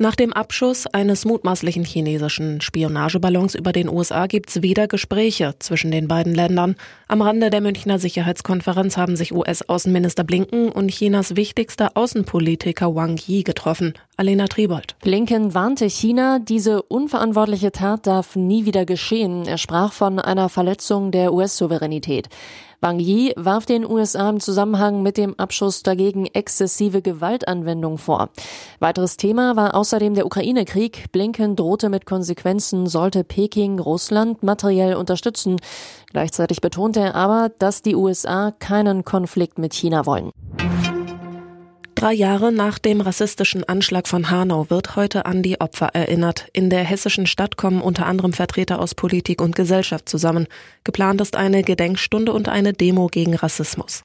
Nach dem Abschuss eines mutmaßlichen chinesischen Spionageballons über den USA gibt es wieder Gespräche zwischen den beiden Ländern. Am Rande der Münchner Sicherheitskonferenz haben sich US-Außenminister Blinken und Chinas wichtigster Außenpolitiker Wang Yi getroffen. Alena Tribold. Blinken warnte China, diese unverantwortliche Tat darf nie wieder geschehen. Er sprach von einer Verletzung der US-Souveränität. Wang Yi warf den USA im Zusammenhang mit dem Abschuss dagegen exzessive Gewaltanwendung vor. Weiteres Thema war außerdem der Ukraine-Krieg. Blinken drohte mit Konsequenzen, sollte Peking Russland materiell unterstützen. Gleichzeitig betonte er aber, dass die USA keinen Konflikt mit China wollen. Drei Jahre nach dem rassistischen Anschlag von Hanau wird heute an die Opfer erinnert. In der hessischen Stadt kommen unter anderem Vertreter aus Politik und Gesellschaft zusammen. Geplant ist eine Gedenkstunde und eine Demo gegen Rassismus.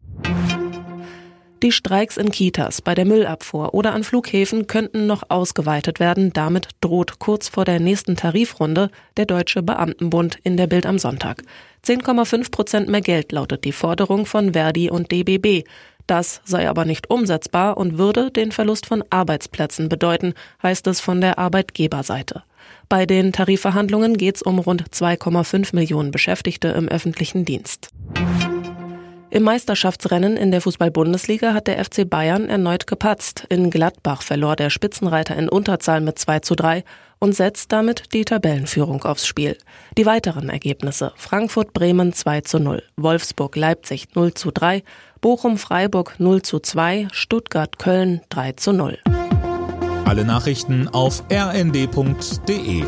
Die Streiks in Kitas, bei der Müllabfuhr oder an Flughäfen könnten noch ausgeweitet werden. Damit droht kurz vor der nächsten Tarifrunde der Deutsche Beamtenbund in der Bild am Sonntag. 10,5 Prozent mehr Geld lautet die Forderung von Verdi und DBB. Das sei aber nicht umsetzbar und würde den Verlust von Arbeitsplätzen bedeuten, heißt es von der Arbeitgeberseite. Bei den Tarifverhandlungen geht es um rund 2,5 Millionen Beschäftigte im öffentlichen Dienst. Im Meisterschaftsrennen in der Fußball-Bundesliga hat der FC Bayern erneut gepatzt. In Gladbach verlor der Spitzenreiter in Unterzahl mit 2 zu 3 und setzt damit die Tabellenführung aufs Spiel. Die weiteren Ergebnisse Frankfurt-Bremen 2 zu 0, Wolfsburg-Leipzig 0 zu 3, Bochum-Freiburg 0 zu 2, Stuttgart-Köln 3 zu 0. Alle Nachrichten auf rnd.de